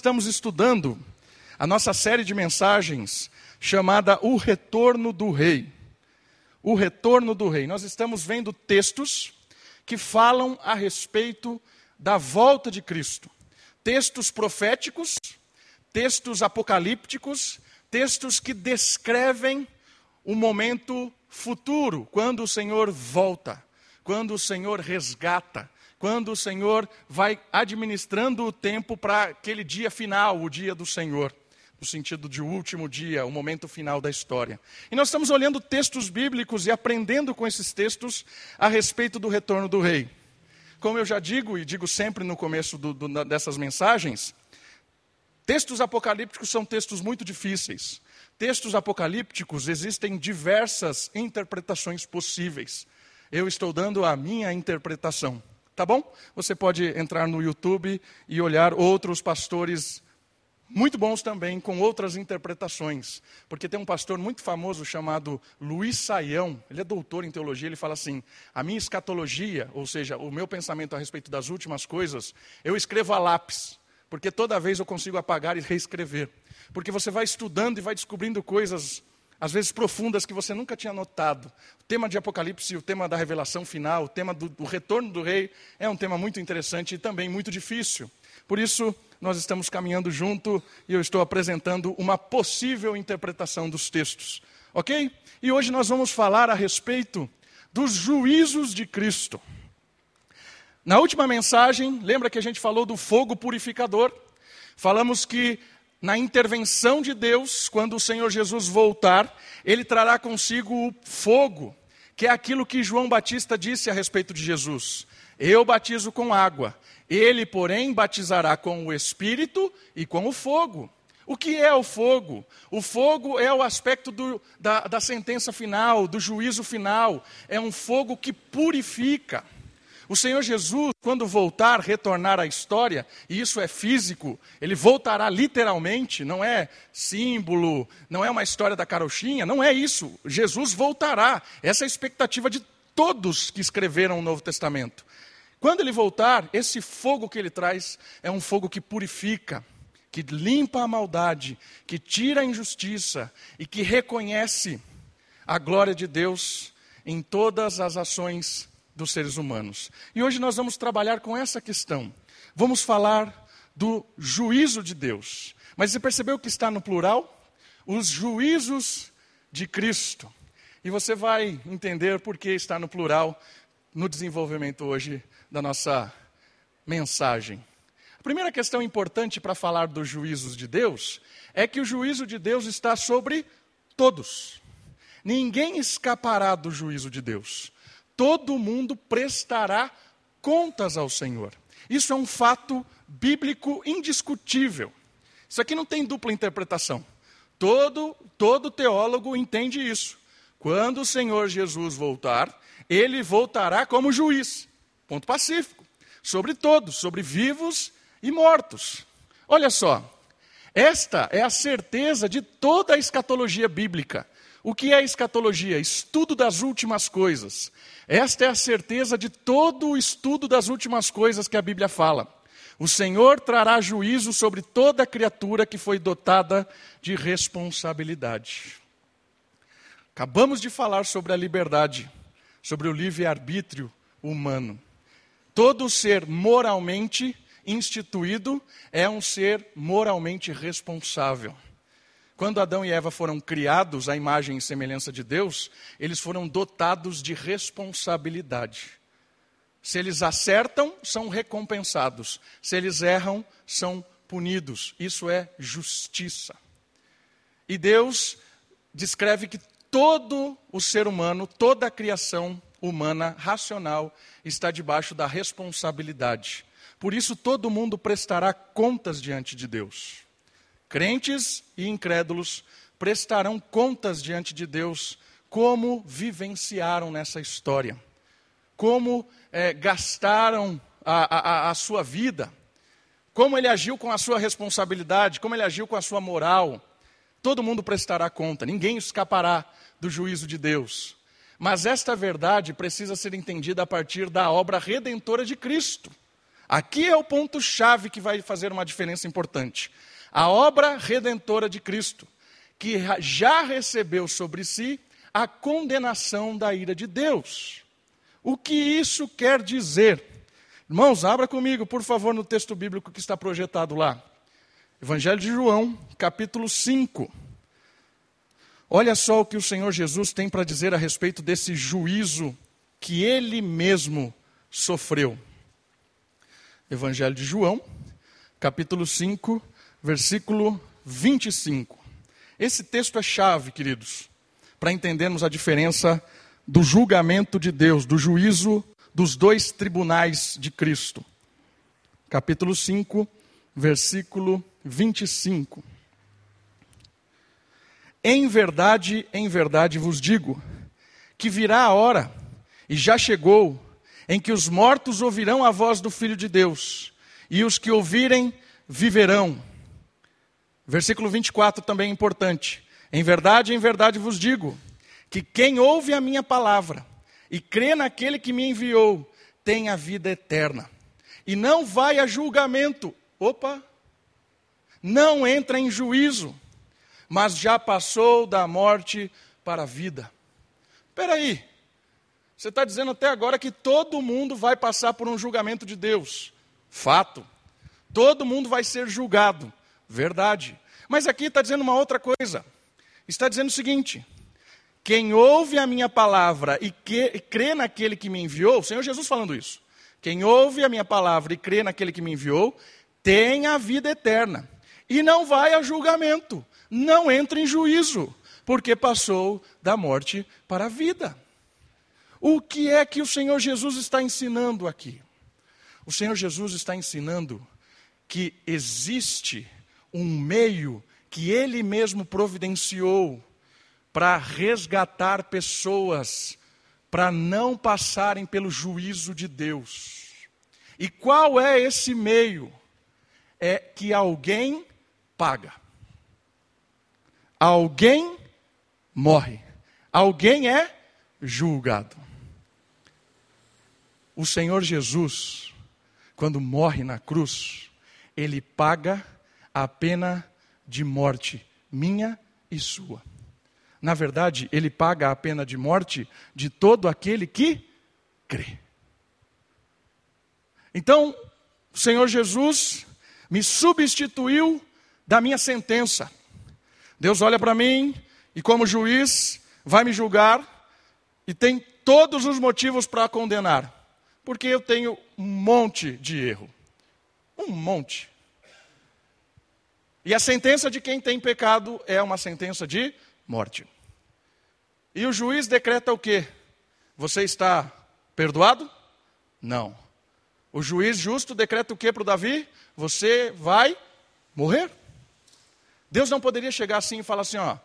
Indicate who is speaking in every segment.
Speaker 1: estamos estudando a nossa série de mensagens chamada O Retorno do Rei. O Retorno do Rei. Nós estamos vendo textos que falam a respeito da volta de Cristo. Textos proféticos, textos apocalípticos, textos que descrevem o momento futuro, quando o Senhor volta, quando o Senhor resgata, quando o Senhor vai administrando o tempo para aquele dia final, o dia do Senhor, no sentido de último dia, o momento final da história. E nós estamos olhando textos bíblicos e aprendendo com esses textos a respeito do retorno do rei. Como eu já digo e digo sempre no começo do, do, dessas mensagens, textos apocalípticos são textos muito difíceis. Textos apocalípticos existem diversas interpretações possíveis. Eu estou dando a minha interpretação. Tá bom? Você pode entrar no YouTube e olhar outros pastores muito bons também, com outras interpretações. Porque tem um pastor muito famoso chamado Luiz Saião, ele é doutor em teologia, ele fala assim: a minha escatologia, ou seja, o meu pensamento a respeito das últimas coisas, eu escrevo a lápis, porque toda vez eu consigo apagar e reescrever. Porque você vai estudando e vai descobrindo coisas às vezes profundas que você nunca tinha notado. O tema de Apocalipse, o tema da revelação final, o tema do, do, retorno do rei é um tema muito interessante e também muito difícil. Por isso, nós estamos caminhando junto e eu estou apresentando uma possível interpretação dos textos. Ok? E hoje nós vamos falar a respeito dos juízos de Cristo. Na última mensagem, lembra que a gente falou do fogo purificador? Falamos que na intervenção de Deus, quando o Senhor Jesus voltar, ele trará consigo o fogo, que é aquilo que João Batista disse a respeito de Jesus. Eu batizo com água, ele, porém, batizará com o Espírito e com o fogo. O que é o fogo? O fogo é o aspecto do, da, da sentença final, do juízo final. É um fogo que purifica. O Senhor Jesus, quando voltar, retornar à história, e isso é físico, ele voltará literalmente, não é símbolo, não é uma história da carochinha, não é isso. Jesus voltará. Essa é a expectativa de todos que escreveram o Novo Testamento. Quando ele voltar, esse fogo que ele traz é um fogo que purifica, que limpa a maldade, que tira a injustiça e que reconhece a glória de Deus em todas as ações dos seres humanos. E hoje nós vamos trabalhar com essa questão. Vamos falar do juízo de Deus. Mas você percebeu que está no plural? Os juízos de Cristo. E você vai entender por que está no plural no desenvolvimento hoje da nossa mensagem. A primeira questão importante para falar dos juízos de Deus é que o juízo de Deus está sobre todos. Ninguém escapará do juízo de Deus todo mundo prestará contas ao Senhor. Isso é um fato bíblico indiscutível. Isso aqui não tem dupla interpretação. Todo, todo teólogo entende isso. Quando o Senhor Jesus voltar, ele voltará como juiz. Ponto pacífico. Sobre todos, sobre vivos e mortos. Olha só, esta é a certeza de toda a escatologia bíblica. O que é escatologia? Estudo das últimas coisas. Esta é a certeza de todo o estudo das últimas coisas que a Bíblia fala. O Senhor trará juízo sobre toda criatura que foi dotada de responsabilidade. Acabamos de falar sobre a liberdade, sobre o livre-arbítrio humano. Todo ser moralmente instituído é um ser moralmente responsável. Quando Adão e Eva foram criados à imagem e semelhança de Deus, eles foram dotados de responsabilidade. Se eles acertam, são recompensados. Se eles erram, são punidos. Isso é justiça. E Deus descreve que todo o ser humano, toda a criação humana racional está debaixo da responsabilidade. Por isso todo mundo prestará contas diante de Deus. Crentes e incrédulos prestarão contas diante de Deus como vivenciaram nessa história, como é, gastaram a, a, a sua vida, como ele agiu com a sua responsabilidade, como ele agiu com a sua moral. Todo mundo prestará conta, ninguém escapará do juízo de Deus. Mas esta verdade precisa ser entendida a partir da obra redentora de Cristo. Aqui é o ponto-chave que vai fazer uma diferença importante. A obra redentora de Cristo, que já recebeu sobre si a condenação da ira de Deus. O que isso quer dizer? Irmãos, abra comigo, por favor, no texto bíblico que está projetado lá. Evangelho de João, capítulo 5. Olha só o que o Senhor Jesus tem para dizer a respeito desse juízo que ele mesmo sofreu. Evangelho de João, capítulo 5, versículo 25. Esse texto é chave, queridos, para entendermos a diferença do julgamento de Deus, do juízo dos dois tribunais de Cristo. Capítulo 5, versículo 25. Em verdade, em verdade vos digo, que virá a hora, e já chegou, em que os mortos ouvirão a voz do Filho de Deus, e os que ouvirem viverão. Versículo 24 também é importante. Em verdade, em verdade vos digo, que quem ouve a minha palavra e crê naquele que me enviou, tem a vida eterna. E não vai a julgamento. Opa! Não entra em juízo, mas já passou da morte para a vida. Espera aí. Você está dizendo até agora que todo mundo vai passar por um julgamento de Deus. Fato. Todo mundo vai ser julgado. Verdade. Mas aqui está dizendo uma outra coisa. Está dizendo o seguinte: quem ouve a minha palavra e que, crê naquele que me enviou, o Senhor Jesus falando isso. Quem ouve a minha palavra e crê naquele que me enviou, tem a vida eterna. E não vai a julgamento, não entra em juízo, porque passou da morte para a vida. O que é que o Senhor Jesus está ensinando aqui? O Senhor Jesus está ensinando que existe um meio que ele mesmo providenciou para resgatar pessoas, para não passarem pelo juízo de Deus. E qual é esse meio? É que alguém paga. Alguém morre. Alguém é julgado. O Senhor Jesus, quando morre na cruz, ele paga a pena de morte, minha e sua. Na verdade, ele paga a pena de morte de todo aquele que crê. Então, o Senhor Jesus me substituiu da minha sentença. Deus olha para mim e, como juiz, vai me julgar e tem todos os motivos para condenar, porque eu tenho um monte de erro. Um monte. E a sentença de quem tem pecado é uma sentença de morte. E o juiz decreta o quê? Você está perdoado? Não. O juiz justo decreta o quê para o Davi? Você vai morrer. Deus não poderia chegar assim e falar assim: ó,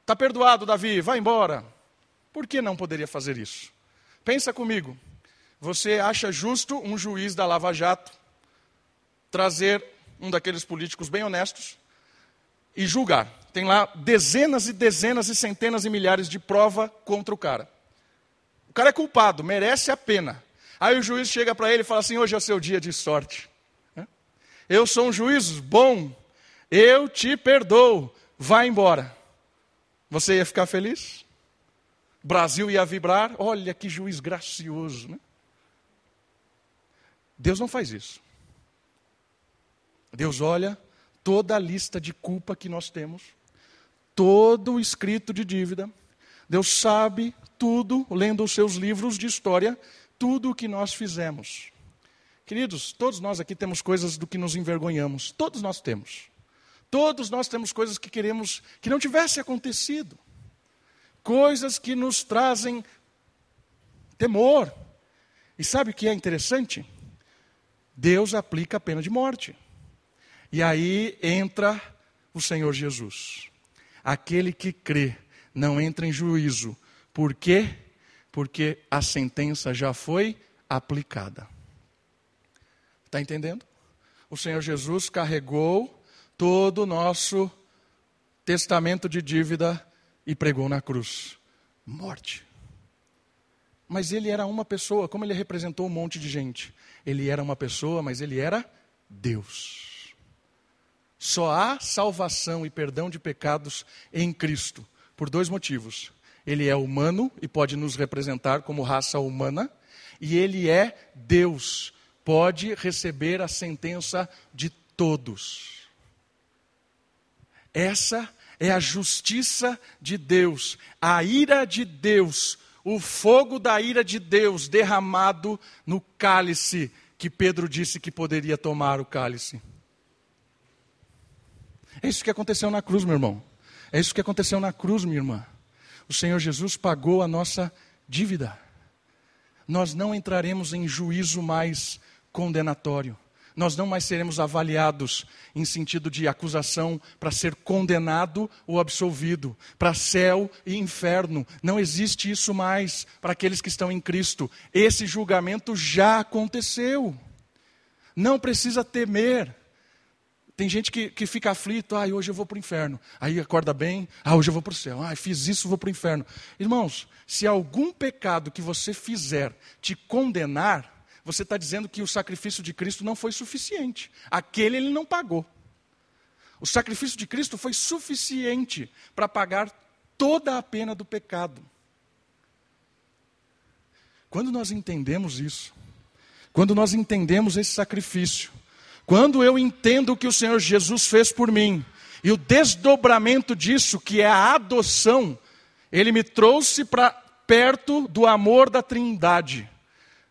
Speaker 1: está perdoado, Davi, vai embora. Por que não poderia fazer isso? Pensa comigo. Você acha justo um juiz da Lava Jato trazer um daqueles políticos bem honestos e julgar. Tem lá dezenas e dezenas e centenas e milhares de prova contra o cara. O cara é culpado, merece a pena. Aí o juiz chega para ele e fala assim: hoje é seu dia de sorte. Eu sou um juiz bom, eu te perdoo, vai embora. Você ia ficar feliz? Brasil ia vibrar, olha que juiz gracioso. Né? Deus não faz isso. Deus olha toda a lista de culpa que nós temos, todo o escrito de dívida. Deus sabe tudo, lendo os seus livros de história, tudo o que nós fizemos. Queridos, todos nós aqui temos coisas do que nos envergonhamos. Todos nós temos. Todos nós temos coisas que queremos que não tivesse acontecido. Coisas que nos trazem temor. E sabe o que é interessante? Deus aplica a pena de morte. E aí entra o Senhor Jesus. Aquele que crê não entra em juízo. Por quê? Porque a sentença já foi aplicada. Está entendendo? O Senhor Jesus carregou todo o nosso testamento de dívida e pregou na cruz. Morte. mas ele era uma pessoa, como ele representou um monte de gente? Ele era uma pessoa, mas ele era Deus. Só há salvação e perdão de pecados em Cristo, por dois motivos. Ele é humano e pode nos representar como raça humana, e ele é Deus, pode receber a sentença de todos. Essa é a justiça de Deus, a ira de Deus, o fogo da ira de Deus derramado no cálice que Pedro disse que poderia tomar o cálice. É isso que aconteceu na cruz, meu irmão. É isso que aconteceu na cruz, minha irmã. O Senhor Jesus pagou a nossa dívida. Nós não entraremos em juízo mais condenatório. Nós não mais seremos avaliados em sentido de acusação para ser condenado ou absolvido, para céu e inferno. Não existe isso mais para aqueles que estão em Cristo. Esse julgamento já aconteceu. Não precisa temer. Tem gente que, que fica aflito, ah, hoje eu vou para o inferno. Aí acorda bem, ah, hoje eu vou para o céu. Ah, fiz isso, vou para o inferno. Irmãos, se algum pecado que você fizer te condenar, você está dizendo que o sacrifício de Cristo não foi suficiente. Aquele ele não pagou. O sacrifício de Cristo foi suficiente para pagar toda a pena do pecado. Quando nós entendemos isso, quando nós entendemos esse sacrifício, quando eu entendo o que o Senhor Jesus fez por mim, e o desdobramento disso, que é a adoção, ele me trouxe para perto do amor da Trindade.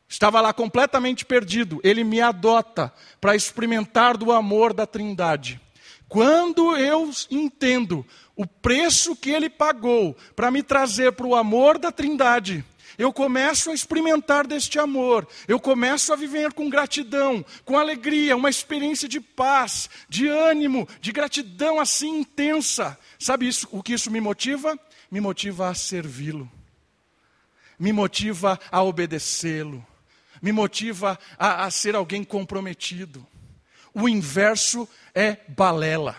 Speaker 1: Estava lá completamente perdido. Ele me adota para experimentar do amor da Trindade. Quando eu entendo o preço que ele pagou para me trazer para o amor da Trindade, eu começo a experimentar deste amor, eu começo a viver com gratidão, com alegria, uma experiência de paz, de ânimo, de gratidão assim intensa. Sabe isso, o que isso me motiva? Me motiva a servi-lo, me motiva a obedecê-lo, me motiva a, a ser alguém comprometido. O inverso é balela.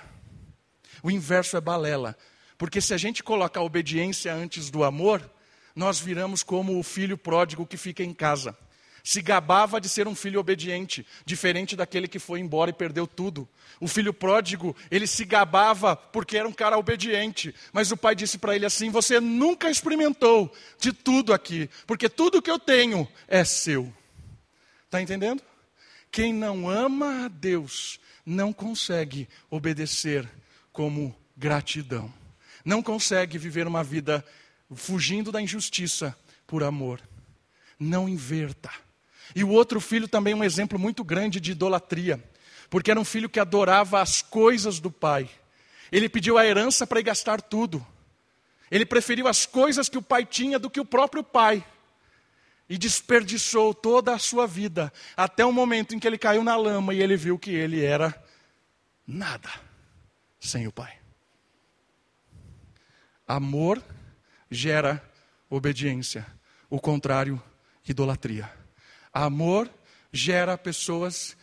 Speaker 1: O inverso é balela. Porque se a gente coloca a obediência antes do amor, nós viramos como o filho pródigo que fica em casa. Se gabava de ser um filho obediente, diferente daquele que foi embora e perdeu tudo. O filho pródigo, ele se gabava porque era um cara obediente, mas o pai disse para ele assim: Você nunca experimentou de tudo aqui, porque tudo que eu tenho é seu. Está entendendo? Quem não ama a Deus não consegue obedecer como gratidão. Não consegue viver uma vida fugindo da injustiça por amor. Não inverta. E o outro filho também é um exemplo muito grande de idolatria, porque era um filho que adorava as coisas do pai. Ele pediu a herança para ir gastar tudo. Ele preferiu as coisas que o pai tinha do que o próprio pai e desperdiçou toda a sua vida, até o momento em que ele caiu na lama e ele viu que ele era nada sem o Pai. Amor gera obediência, o contrário, idolatria. Amor gera pessoas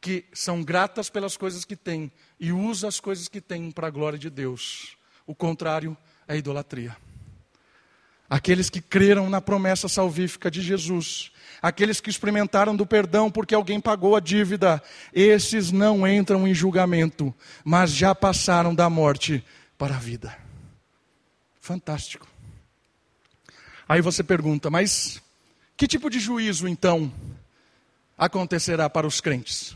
Speaker 1: que são gratas pelas coisas que têm e usa as coisas que têm para a glória de Deus. O contrário é idolatria. Aqueles que creram na promessa salvífica de Jesus, aqueles que experimentaram do perdão porque alguém pagou a dívida, esses não entram em julgamento, mas já passaram da morte para a vida. Fantástico. Aí você pergunta, mas que tipo de juízo então acontecerá para os crentes?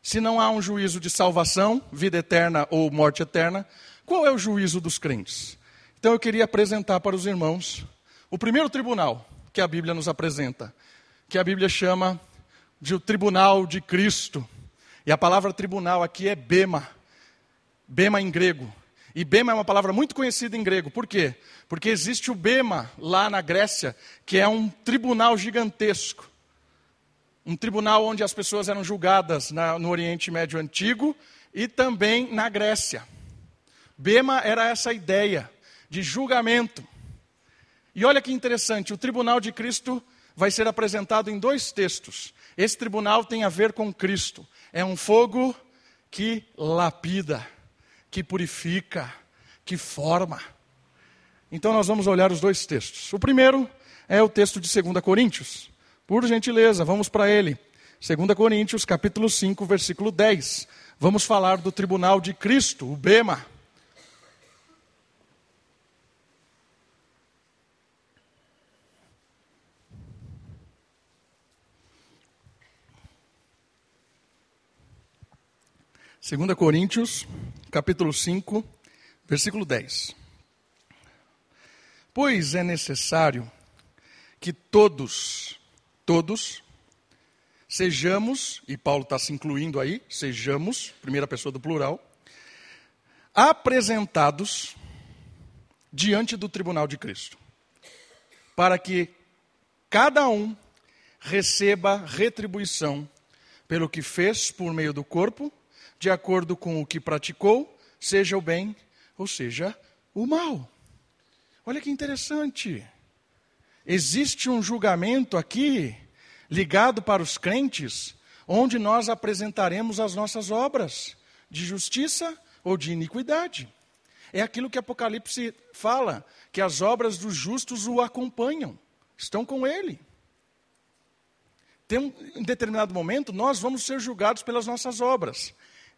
Speaker 1: Se não há um juízo de salvação, vida eterna ou morte eterna, qual é o juízo dos crentes? Então eu queria apresentar para os irmãos o primeiro tribunal que a Bíblia nos apresenta, que a Bíblia chama de o tribunal de Cristo. E a palavra tribunal aqui é bema, bema em grego. E bema é uma palavra muito conhecida em grego. Por quê? Porque existe o bema lá na Grécia, que é um tribunal gigantesco. Um tribunal onde as pessoas eram julgadas na, no Oriente Médio Antigo e também na Grécia. Bema era essa ideia de julgamento. E olha que interessante, o tribunal de Cristo vai ser apresentado em dois textos. Esse tribunal tem a ver com Cristo. É um fogo que lapida, que purifica, que forma. Então nós vamos olhar os dois textos. O primeiro é o texto de 2 Coríntios. Por gentileza, vamos para ele. 2 Coríntios, capítulo 5, versículo 10. Vamos falar do tribunal de Cristo, o Bema. Segunda Coríntios, capítulo 5, versículo 10. Pois é necessário que todos, todos, sejamos, e Paulo está se incluindo aí, sejamos, primeira pessoa do plural, apresentados diante do tribunal de Cristo, para que cada um receba retribuição pelo que fez por meio do corpo, de acordo com o que praticou, seja o bem ou seja o mal. Olha que interessante. Existe um julgamento aqui ligado para os crentes, onde nós apresentaremos as nossas obras de justiça ou de iniquidade. É aquilo que Apocalipse fala, que as obras dos justos o acompanham, estão com ele. Tem um, em determinado momento, nós vamos ser julgados pelas nossas obras.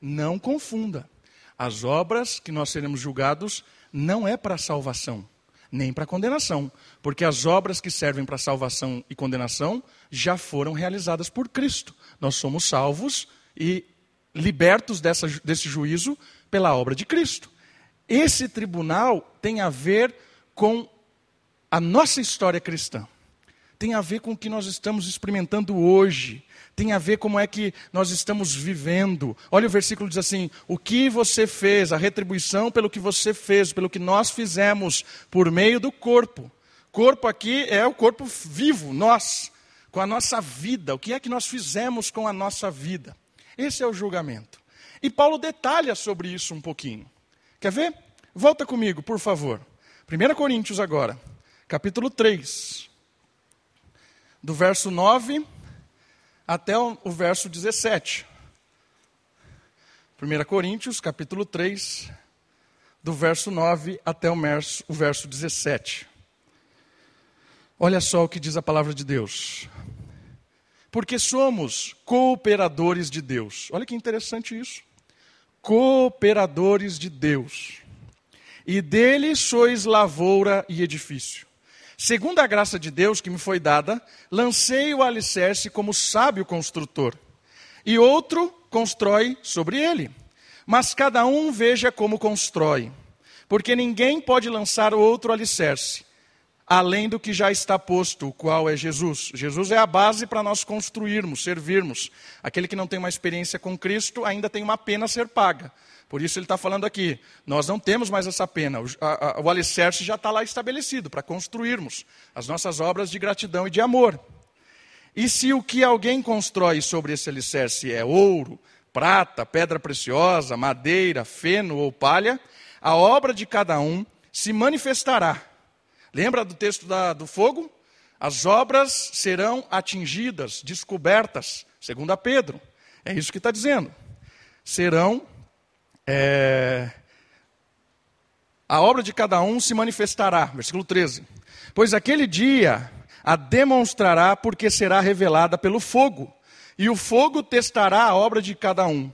Speaker 1: Não confunda. As obras que nós seremos julgados não é para salvação nem para condenação, porque as obras que servem para salvação e condenação já foram realizadas por Cristo. Nós somos salvos e libertos dessa, desse juízo pela obra de Cristo. Esse tribunal tem a ver com a nossa história cristã, tem a ver com o que nós estamos experimentando hoje, tem a ver como é que nós estamos vivendo. Olha o versículo diz assim: "O que você fez, a retribuição pelo que você fez, pelo que nós fizemos por meio do corpo". Corpo aqui é o corpo vivo, nós, com a nossa vida. O que é que nós fizemos com a nossa vida? Esse é o julgamento. E Paulo detalha sobre isso um pouquinho. Quer ver? Volta comigo, por favor. 1 Coríntios agora, capítulo 3. Do verso 9 até o, o verso 17. 1 Coríntios, capítulo 3, do verso 9 até o verso, o verso 17. Olha só o que diz a palavra de Deus. Porque somos cooperadores de Deus. Olha que interessante isso. Cooperadores de Deus. E dele sois lavoura e edifício Segundo a graça de Deus que me foi dada, lancei o alicerce como sábio construtor, e outro constrói sobre ele. Mas cada um veja como constrói, porque ninguém pode lançar outro alicerce, além do que já está posto, o qual é Jesus. Jesus é a base para nós construirmos, servirmos. Aquele que não tem uma experiência com Cristo ainda tem uma pena a ser paga. Por isso ele está falando aqui, nós não temos mais essa pena, o, a, a, o alicerce já está lá estabelecido para construirmos as nossas obras de gratidão e de amor. E se o que alguém constrói sobre esse alicerce é ouro, prata, pedra preciosa, madeira, feno ou palha, a obra de cada um se manifestará. Lembra do texto da, do fogo? As obras serão atingidas, descobertas, segundo a Pedro. É isso que está dizendo. Serão é, a obra de cada um se manifestará. Versículo 13. Pois aquele dia a demonstrará porque será revelada pelo fogo, e o fogo testará a obra de cada um.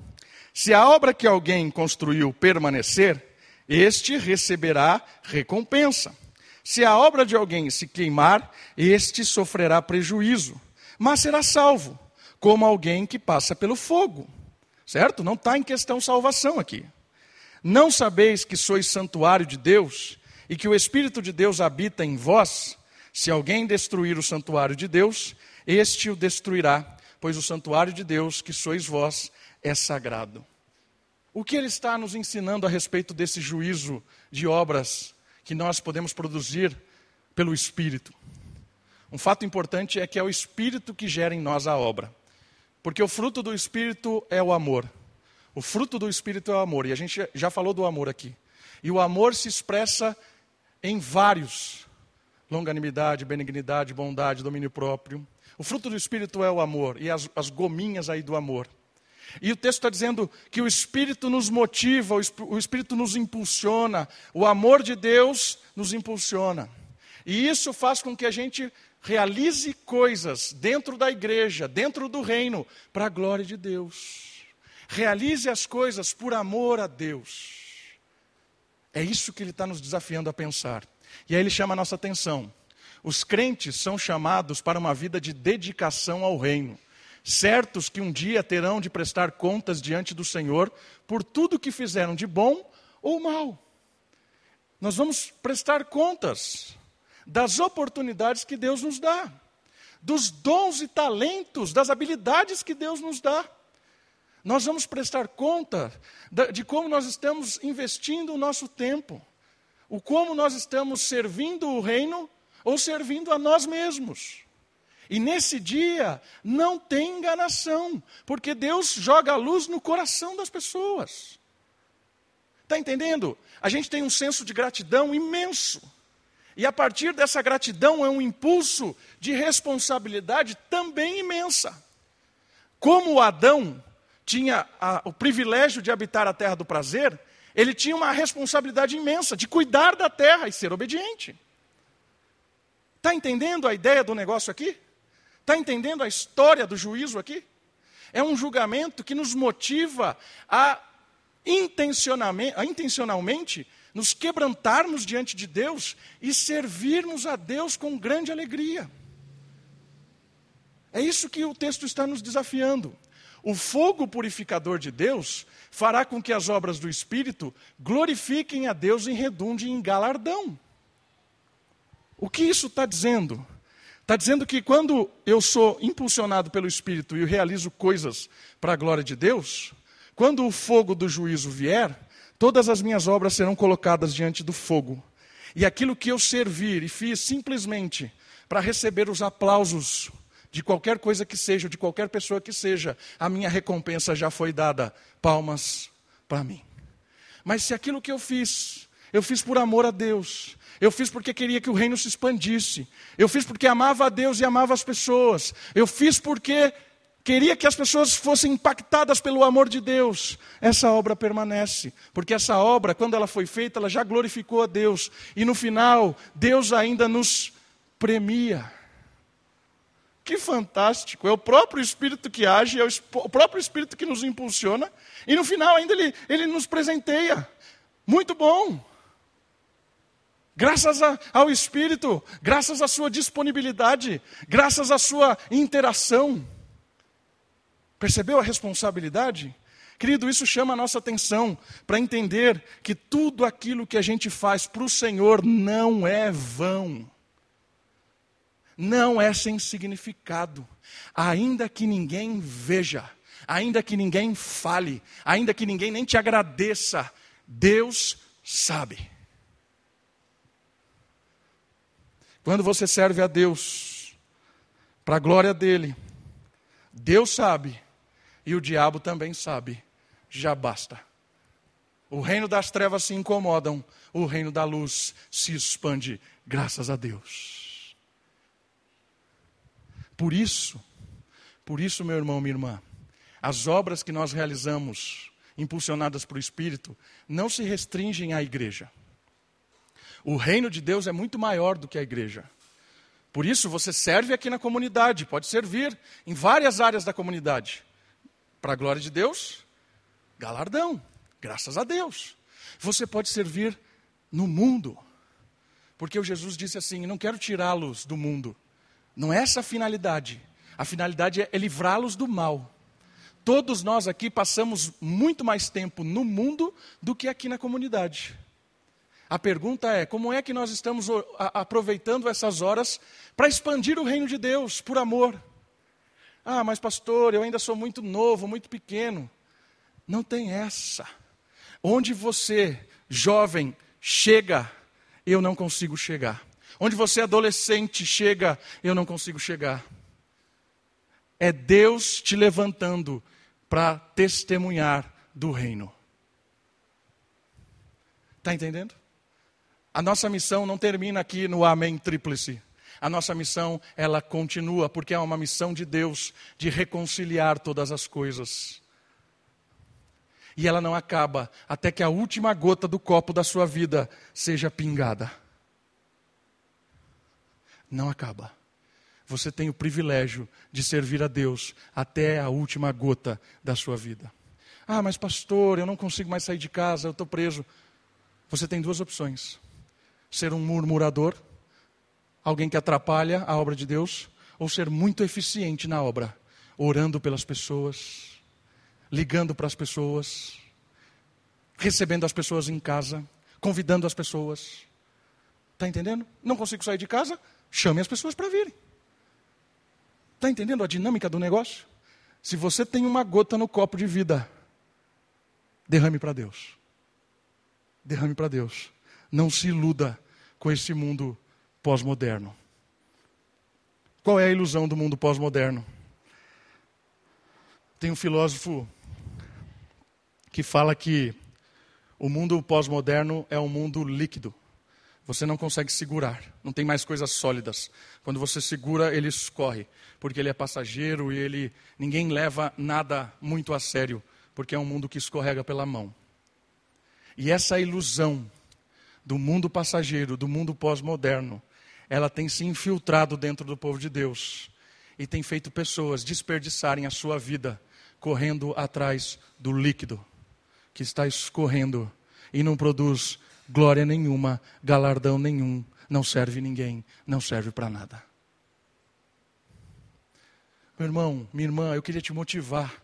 Speaker 1: Se a obra que alguém construiu permanecer, este receberá recompensa. Se a obra de alguém se queimar, este sofrerá prejuízo, mas será salvo, como alguém que passa pelo fogo. Certo? Não está em questão salvação aqui. Não sabeis que sois santuário de Deus e que o Espírito de Deus habita em vós? Se alguém destruir o santuário de Deus, este o destruirá, pois o santuário de Deus, que sois vós, é sagrado. O que ele está nos ensinando a respeito desse juízo de obras que nós podemos produzir pelo Espírito? Um fato importante é que é o Espírito que gera em nós a obra. Porque o fruto do Espírito é o amor. O fruto do Espírito é o amor. E a gente já falou do amor aqui. E o amor se expressa em vários: longanimidade, benignidade, bondade, domínio próprio. O fruto do Espírito é o amor. E as, as gominhas aí do amor. E o texto está dizendo que o Espírito nos motiva, o Espírito nos impulsiona, o amor de Deus nos impulsiona. E isso faz com que a gente realize coisas dentro da igreja, dentro do reino, para a glória de Deus. Realize as coisas por amor a Deus. É isso que ele está nos desafiando a pensar. E aí ele chama a nossa atenção. Os crentes são chamados para uma vida de dedicação ao reino, certos que um dia terão de prestar contas diante do Senhor por tudo que fizeram de bom ou mal. Nós vamos prestar contas das oportunidades que Deus nos dá, dos dons e talentos, das habilidades que Deus nos dá. Nós vamos prestar conta de como nós estamos investindo o nosso tempo, o como nós estamos servindo o reino ou servindo a nós mesmos. E nesse dia não tem enganação, porque Deus joga a luz no coração das pessoas. Está entendendo? A gente tem um senso de gratidão imenso. E a partir dessa gratidão é um impulso de responsabilidade também imensa. Como Adão tinha a, o privilégio de habitar a terra do prazer, ele tinha uma responsabilidade imensa de cuidar da terra e ser obediente. Está entendendo a ideia do negócio aqui? Está entendendo a história do juízo aqui? É um julgamento que nos motiva a intencionalmente, a intencionalmente nos quebrantarmos diante de Deus e servirmos a Deus com grande alegria. É isso que o texto está nos desafiando. O fogo purificador de Deus fará com que as obras do Espírito glorifiquem a Deus em redunde em galardão. O que isso está dizendo? Está dizendo que quando eu sou impulsionado pelo Espírito e realizo coisas para a glória de Deus, quando o fogo do juízo vier, Todas as minhas obras serão colocadas diante do fogo. E aquilo que eu servir e fiz simplesmente para receber os aplausos de qualquer coisa que seja, de qualquer pessoa que seja, a minha recompensa já foi dada. Palmas para mim. Mas se aquilo que eu fiz, eu fiz por amor a Deus, eu fiz porque queria que o reino se expandisse, eu fiz porque amava a Deus e amava as pessoas, eu fiz porque queria que as pessoas fossem impactadas pelo amor de Deus, essa obra permanece, porque essa obra, quando ela foi feita, ela já glorificou a Deus, e no final, Deus ainda nos premia. Que fantástico! É o próprio Espírito que age, é o próprio Espírito que nos impulsiona, e no final ainda ele, ele nos presenteia. Muito bom! Graças a, ao Espírito, graças à sua disponibilidade, graças à sua interação. Percebeu a responsabilidade? Querido, isso chama a nossa atenção para entender que tudo aquilo que a gente faz para o Senhor não é vão, não é sem significado, ainda que ninguém veja, ainda que ninguém fale, ainda que ninguém nem te agradeça, Deus sabe. Quando você serve a Deus, para a glória dEle, Deus sabe e o diabo também sabe. Já basta. O reino das trevas se incomodam, o reino da luz se expande, graças a Deus. Por isso, por isso, meu irmão, minha irmã, as obras que nós realizamos, impulsionadas por Espírito, não se restringem à igreja. O reino de Deus é muito maior do que a igreja. Por isso, você serve aqui na comunidade, pode servir em várias áreas da comunidade. Para a glória de Deus, galardão, graças a Deus. Você pode servir no mundo, porque o Jesus disse assim: Não quero tirá-los do mundo. Não é essa a finalidade. A finalidade é livrá-los do mal. Todos nós aqui passamos muito mais tempo no mundo do que aqui na comunidade. A pergunta é: como é que nós estamos aproveitando essas horas para expandir o reino de Deus por amor? Ah, mas pastor, eu ainda sou muito novo, muito pequeno. Não tem essa. Onde você, jovem, chega, eu não consigo chegar. Onde você, adolescente, chega, eu não consigo chegar. É Deus te levantando para testemunhar do reino. Está entendendo? A nossa missão não termina aqui no Amém Tríplice. A nossa missão, ela continua, porque é uma missão de Deus de reconciliar todas as coisas. E ela não acaba até que a última gota do copo da sua vida seja pingada. não acaba. Você tem o privilégio de servir a Deus até a última gota da sua vida. Ah, mas pastor, eu não consigo mais sair de casa, eu estou preso. Você tem duas opções: ser um murmurador, alguém que atrapalha a obra de Deus, ou ser muito eficiente na obra, orando pelas pessoas, ligando para as pessoas, recebendo as pessoas em casa, convidando as pessoas. Está entendendo? Não consigo sair de casa? Chame as pessoas para virem. Está entendendo a dinâmica do negócio? Se você tem uma gota no copo de vida, derrame para Deus. Derrame para Deus. Não se iluda com esse mundo pós-moderno. Qual é a ilusão do mundo pós-moderno? Tem um filósofo que fala que o mundo pós-moderno é um mundo líquido. Você não consegue segurar, não tem mais coisas sólidas. Quando você segura, ele escorre, porque ele é passageiro e ele ninguém leva nada muito a sério, porque é um mundo que escorrega pela mão. E essa ilusão do mundo passageiro, do mundo pós-moderno, ela tem se infiltrado dentro do povo de Deus e tem feito pessoas desperdiçarem a sua vida correndo atrás do líquido que está escorrendo e não produz glória nenhuma, galardão nenhum, não serve ninguém, não serve para nada. Meu irmão, minha irmã, eu queria te motivar.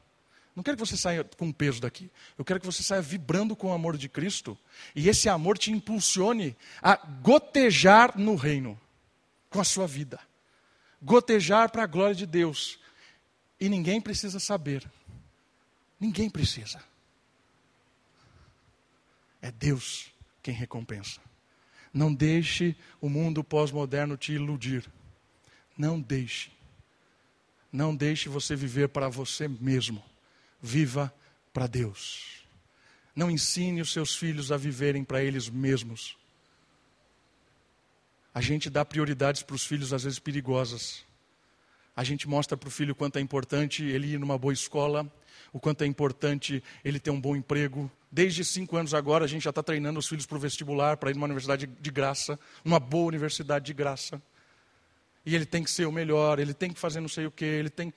Speaker 1: Não quero que você saia com peso daqui. Eu quero que você saia vibrando com o amor de Cristo. E esse amor te impulsione a gotejar no reino, com a sua vida. Gotejar para a glória de Deus. E ninguém precisa saber. Ninguém precisa. É Deus quem recompensa. Não deixe o mundo pós-moderno te iludir. Não deixe. Não deixe você viver para você mesmo. Viva para Deus. Não ensine os seus filhos a viverem para eles mesmos. A gente dá prioridades para os filhos, às vezes perigosas. A gente mostra para o filho quanto é importante ele ir numa boa escola, o quanto é importante ele ter um bom emprego. Desde cinco anos agora, a gente já está treinando os filhos para o vestibular, para ir numa universidade de graça, uma boa universidade de graça. E ele tem que ser o melhor, ele tem que fazer não sei o que, ele tem.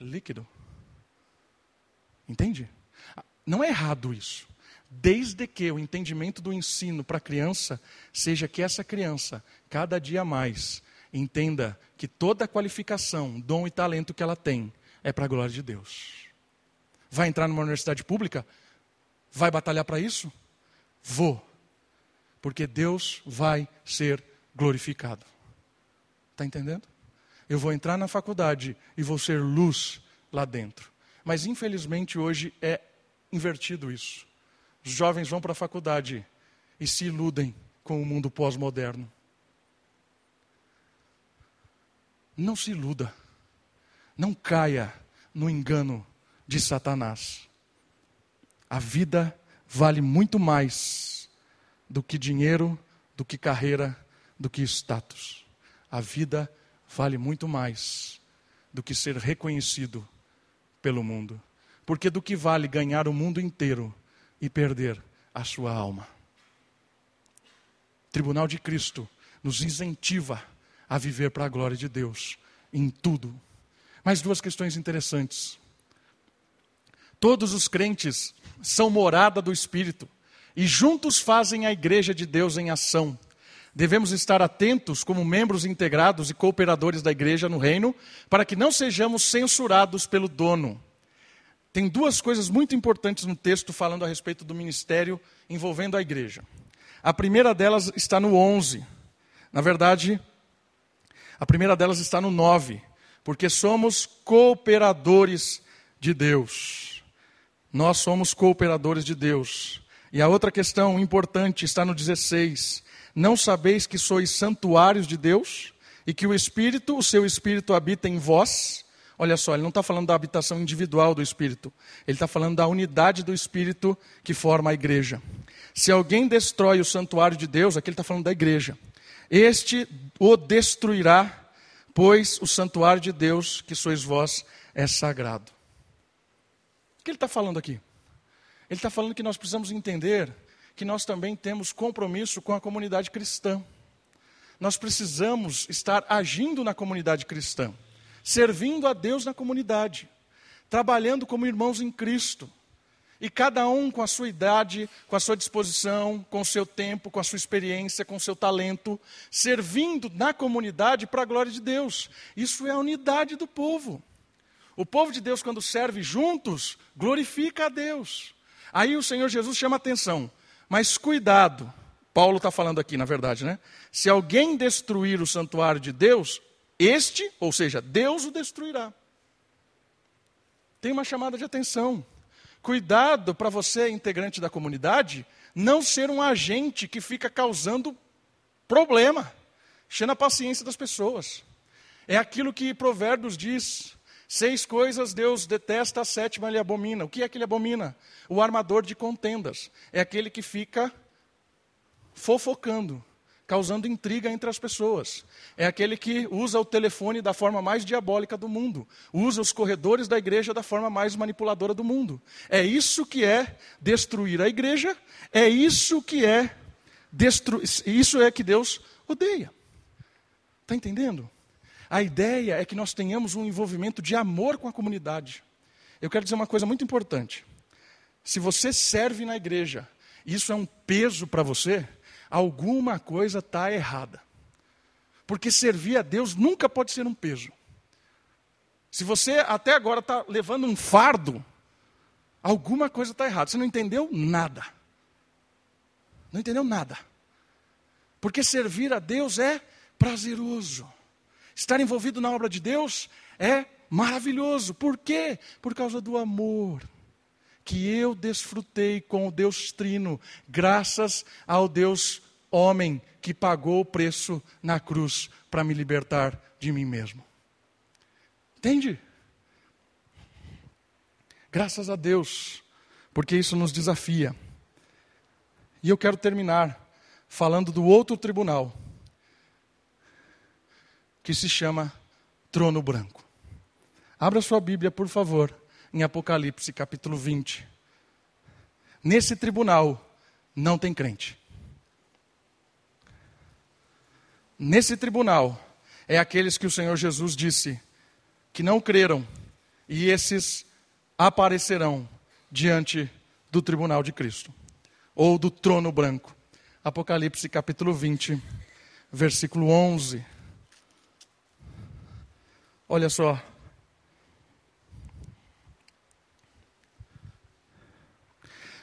Speaker 1: Líquido. Entende? Não é errado isso. Desde que o entendimento do ensino para a criança seja que essa criança, cada dia mais, entenda que toda a qualificação, dom e talento que ela tem é para a glória de Deus. Vai entrar numa universidade pública? Vai batalhar para isso? Vou. Porque Deus vai ser glorificado. Está entendendo? Eu vou entrar na faculdade e vou ser luz lá dentro. Mas infelizmente hoje é invertido isso. Os jovens vão para a faculdade e se iludem com o mundo pós-moderno. Não se iluda. Não caia no engano de Satanás. A vida vale muito mais do que dinheiro, do que carreira, do que status. A vida vale muito mais do que ser reconhecido pelo mundo. Porque do que vale ganhar o mundo inteiro e perder a sua alma. O Tribunal de Cristo nos incentiva a viver para a glória de Deus em tudo. Mais duas questões interessantes. Todos os crentes são morada do Espírito e juntos fazem a igreja de Deus em ação. Devemos estar atentos como membros integrados e cooperadores da igreja no reino, para que não sejamos censurados pelo dono. Tem duas coisas muito importantes no texto falando a respeito do ministério envolvendo a igreja. A primeira delas está no 11. Na verdade, a primeira delas está no 9 porque somos cooperadores de Deus. Nós somos cooperadores de Deus. E a outra questão importante está no 16. Não sabeis que sois santuários de Deus e que o Espírito, o seu Espírito, habita em vós? Olha só, ele não está falando da habitação individual do Espírito, ele está falando da unidade do Espírito que forma a igreja. Se alguém destrói o santuário de Deus, aqui ele está falando da igreja, este o destruirá pois o santuário de Deus, que sois vós, é sagrado. O que ele está falando aqui? Ele está falando que nós precisamos entender que nós também temos compromisso com a comunidade cristã. nós precisamos estar agindo na comunidade cristã, servindo a Deus na comunidade, trabalhando como irmãos em Cristo. E cada um com a sua idade, com a sua disposição, com o seu tempo, com a sua experiência, com o seu talento, servindo na comunidade para a glória de Deus. Isso é a unidade do povo. O povo de Deus, quando serve juntos, glorifica a Deus. Aí o Senhor Jesus chama atenção. Mas cuidado, Paulo está falando aqui, na verdade, né? Se alguém destruir o santuário de Deus, este, ou seja, Deus o destruirá. Tem uma chamada de atenção. Cuidado para você, integrante da comunidade, não ser um agente que fica causando problema, enchendo a paciência das pessoas. É aquilo que Provérbios diz: seis coisas Deus detesta, a sétima ele abomina. O que é que ele abomina? O armador de contendas. É aquele que fica fofocando, causando intriga entre as pessoas. É aquele que usa o telefone da forma mais diabólica do mundo, usa os corredores da igreja da forma mais manipuladora do mundo. É isso que é destruir a igreja, é isso que é destruir, isso é que Deus odeia. Está entendendo? A ideia é que nós tenhamos um envolvimento de amor com a comunidade. Eu quero dizer uma coisa muito importante. Se você serve na igreja, isso é um peso para você, alguma coisa está errada. Porque servir a Deus nunca pode ser um peso. Se você até agora está levando um fardo, alguma coisa está errada. Você não entendeu nada. Não entendeu nada. Porque servir a Deus é prazeroso. Estar envolvido na obra de Deus é maravilhoso. Por quê? Por causa do amor que eu desfrutei com o Deus Trino, graças ao Deus homem que pagou o preço na cruz para me libertar de mim mesmo. Entende? Graças a Deus, porque isso nos desafia. E eu quero terminar falando do outro tribunal, que se chama Trono Branco. Abra sua Bíblia, por favor, em Apocalipse capítulo 20. Nesse tribunal não tem crente. Nesse tribunal é aqueles que o Senhor Jesus disse que não creram e esses aparecerão diante do tribunal de Cristo ou do trono branco. Apocalipse capítulo 20, versículo 11. Olha só.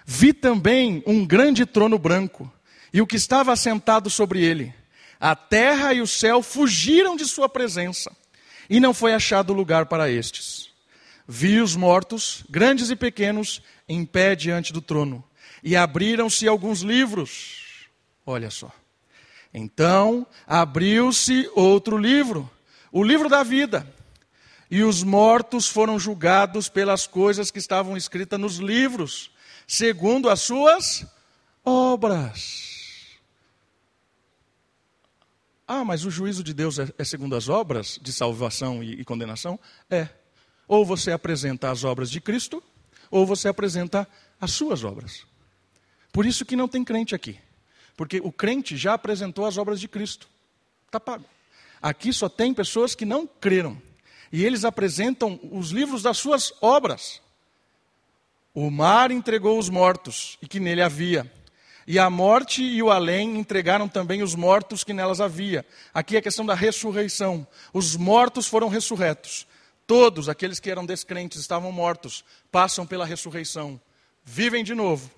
Speaker 1: Vi também um grande trono branco, e o que estava assentado sobre ele. A terra e o céu fugiram de sua presença, e não foi achado lugar para estes. Vi os mortos, grandes e pequenos, em pé diante do trono, e abriram-se alguns livros. Olha só. Então abriu-se outro livro, o livro da vida. E os mortos foram julgados pelas coisas que estavam escritas nos livros segundo as suas obras. Ah, mas o juízo de Deus é, é segundo as obras de salvação e, e condenação? É. Ou você apresenta as obras de Cristo, ou você apresenta as suas obras. Por isso que não tem crente aqui. Porque o crente já apresentou as obras de Cristo. Está pago. Aqui só tem pessoas que não creram. E eles apresentam os livros das suas obras. O mar entregou os mortos e que nele havia. E a morte e o além entregaram também os mortos que nelas havia. Aqui é a questão da ressurreição. Os mortos foram ressurretos. Todos aqueles que eram descrentes estavam mortos, passam pela ressurreição, vivem de novo.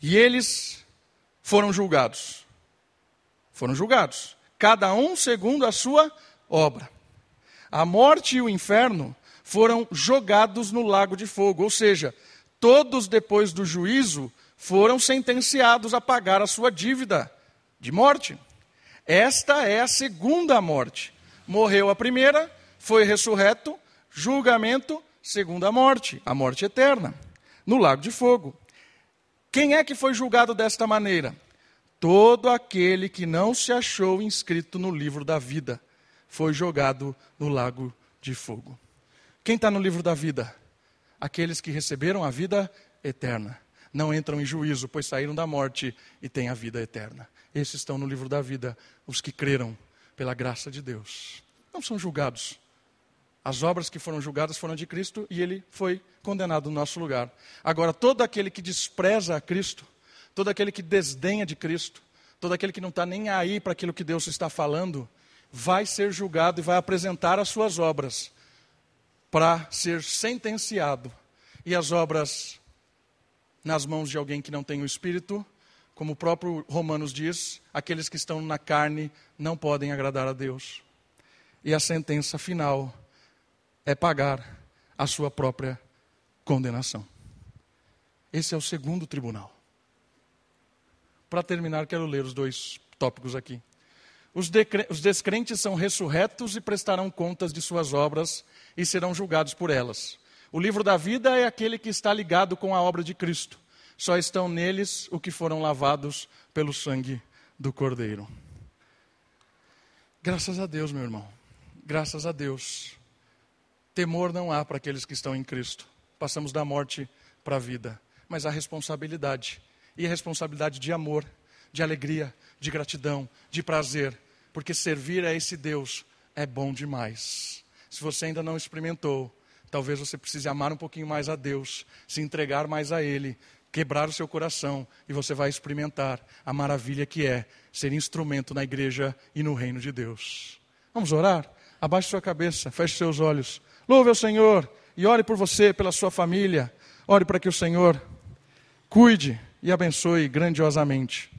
Speaker 1: E eles foram julgados. Foram julgados, cada um segundo a sua obra. A morte e o inferno foram jogados no lago de fogo, ou seja, todos depois do juízo foram sentenciados a pagar a sua dívida de morte. Esta é a segunda morte. Morreu a primeira, foi ressurreto, julgamento, segunda morte, a morte eterna, no lago de fogo. Quem é que foi julgado desta maneira? Todo aquele que não se achou inscrito no livro da vida foi jogado no lago de fogo. Quem está no livro da vida? Aqueles que receberam a vida eterna. não entram em juízo, pois saíram da morte e têm a vida eterna. Esses estão no livro da vida, os que creram pela graça de Deus. Não são julgados. As obras que foram julgadas foram de Cristo e ele foi condenado no nosso lugar. Agora, todo aquele que despreza a Cristo, todo aquele que desdenha de Cristo, todo aquele que não está nem aí para aquilo que Deus está falando, vai ser julgado e vai apresentar as suas obras para ser sentenciado. E as obras nas mãos de alguém que não tem o Espírito, como o próprio Romanos diz, aqueles que estão na carne não podem agradar a Deus. E a sentença final é pagar a sua própria condenação. Esse é o segundo tribunal. Para terminar, quero ler os dois tópicos aqui. Os, os, descrentes são ressurretos e prestarão contas de suas obras e serão julgados por elas. O livro da vida é aquele que está ligado com a obra de Cristo. Só estão neles o que foram lavados pelo sangue do Cordeiro. Graças a Deus, meu irmão. Graças a Deus. Temor não há para aqueles que estão em Cristo. Passamos da morte para a vida. Mas há responsabilidade. E responsabilidade de amor, de alegria, de gratidão, de prazer. Porque servir a esse Deus é bom demais. Se você ainda não experimentou, talvez você precise amar um pouquinho mais a Deus, se entregar mais a Ele, quebrar o seu coração e você vai experimentar a maravilha que é ser instrumento na igreja e no reino de Deus. Vamos orar? Abaixe sua cabeça, feche seus olhos. Louve ao Senhor e ore por você, pela sua família. Ore para que o Senhor cuide e abençoe grandiosamente.